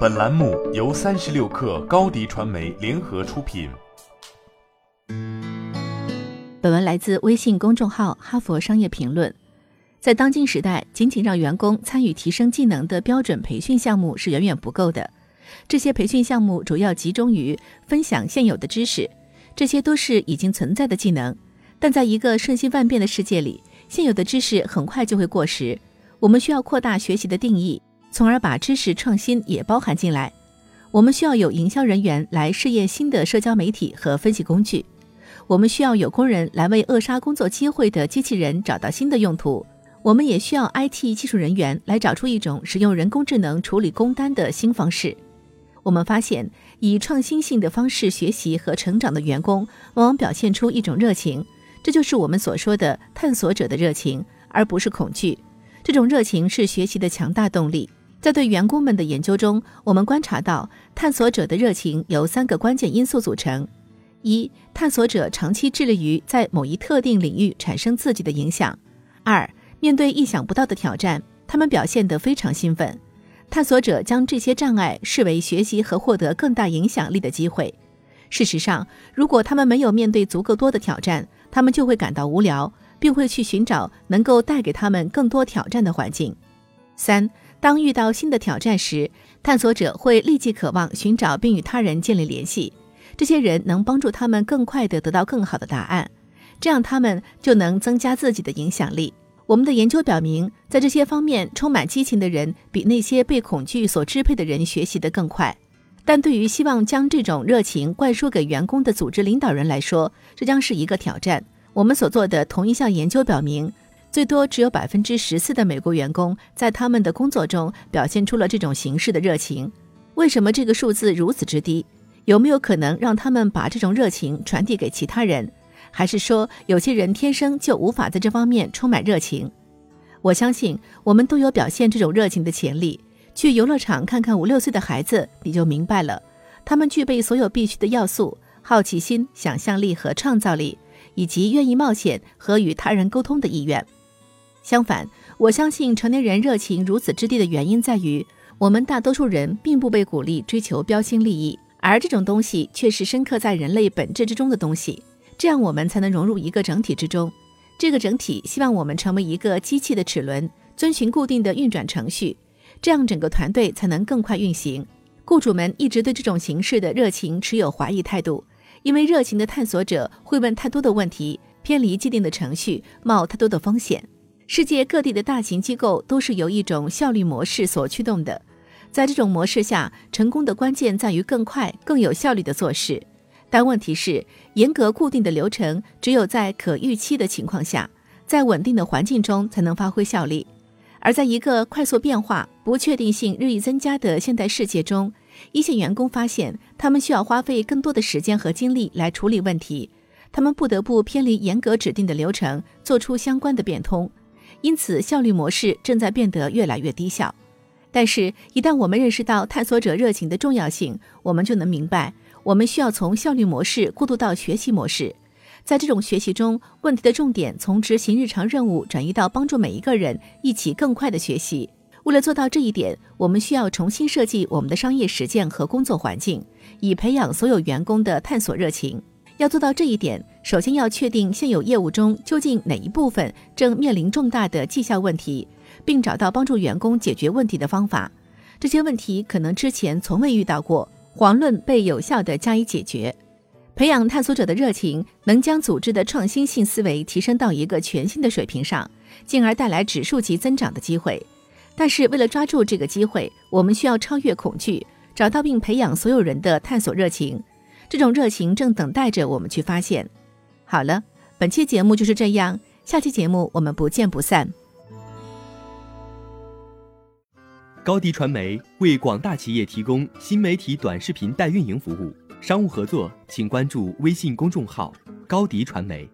本栏目由三十六氪高低传媒联合出品。本文来自微信公众号《哈佛商业评论》。在当今时代，仅仅让员工参与提升技能的标准培训项目是远远不够的。这些培训项目主要集中于分享现有的知识，这些都是已经存在的技能。但在一个瞬息万变的世界里，现有的知识很快就会过时。我们需要扩大学习的定义，从而把知识创新也包含进来。我们需要有营销人员来试验新的社交媒体和分析工具。我们需要有工人来为扼杀工作机会的机器人找到新的用途。我们也需要 IT 技术人员来找出一种使用人工智能处理工单的新方式。我们发现，以创新性的方式学习和成长的员工，往往表现出一种热情，这就是我们所说的探索者的热情，而不是恐惧。这种热情是学习的强大动力。在对员工们的研究中，我们观察到，探索者的热情由三个关键因素组成：一、探索者长期致力于在某一特定领域产生自己的影响；二、面对意想不到的挑战，他们表现得非常兴奋。探索者将这些障碍视为学习和获得更大影响力的机会。事实上，如果他们没有面对足够多的挑战，他们就会感到无聊。并会去寻找能够带给他们更多挑战的环境。三，当遇到新的挑战时，探索者会立即渴望寻找并与他人建立联系。这些人能帮助他们更快地得到更好的答案，这样他们就能增加自己的影响力。我们的研究表明，在这些方面充满激情的人比那些被恐惧所支配的人学习得更快。但对于希望将这种热情灌输给员工的组织领导人来说，这将是一个挑战。我们所做的同一项研究表明，最多只有百分之十四的美国员工在他们的工作中表现出了这种形式的热情。为什么这个数字如此之低？有没有可能让他们把这种热情传递给其他人？还是说有些人天生就无法在这方面充满热情？我相信我们都有表现这种热情的潜力。去游乐场看看五六岁的孩子，你就明白了，他们具备所有必须的要素：好奇心、想象力和创造力。以及愿意冒险和与他人沟通的意愿。相反，我相信成年人热情如此之低的原因在于，我们大多数人并不被鼓励追求标新立异，而这种东西却是深刻在人类本质之中的东西。这样，我们才能融入一个整体之中。这个整体希望我们成为一个机器的齿轮，遵循固定的运转程序，这样整个团队才能更快运行。雇主们一直对这种形式的热情持有怀疑态度。因为热情的探索者会问太多的问题，偏离既定的程序，冒太多的风险。世界各地的大型机构都是由一种效率模式所驱动的，在这种模式下，成功的关键在于更快、更有效率的做事。但问题是，严格固定的流程只有在可预期的情况下，在稳定的环境中才能发挥效力。而在一个快速变化、不确定性日益增加的现代世界中，一线员工发现，他们需要花费更多的时间和精力来处理问题，他们不得不偏离严格指定的流程，做出相关的变通。因此，效率模式正在变得越来越低效。但是，一旦我们认识到探索者热情的重要性，我们就能明白，我们需要从效率模式过渡到学习模式。在这种学习中，问题的重点从执行日常任务转移到帮助每一个人一起更快的学习。为了做到这一点，我们需要重新设计我们的商业实践和工作环境，以培养所有员工的探索热情。要做到这一点，首先要确定现有业务中究竟哪一部分正面临重大的绩效问题，并找到帮助员工解决问题的方法。这些问题可能之前从未遇到过，遑论被有效地加以解决。培养探索者的热情，能将组织的创新性思维提升到一个全新的水平上，进而带来指数级增长的机会。但是，为了抓住这个机会，我们需要超越恐惧，找到并培养所有人的探索热情。这种热情正等待着我们去发现。好了，本期节目就是这样，下期节目我们不见不散。高迪传媒为广大企业提供新媒体短视频代运营服务，商务合作请关注微信公众号高迪传媒。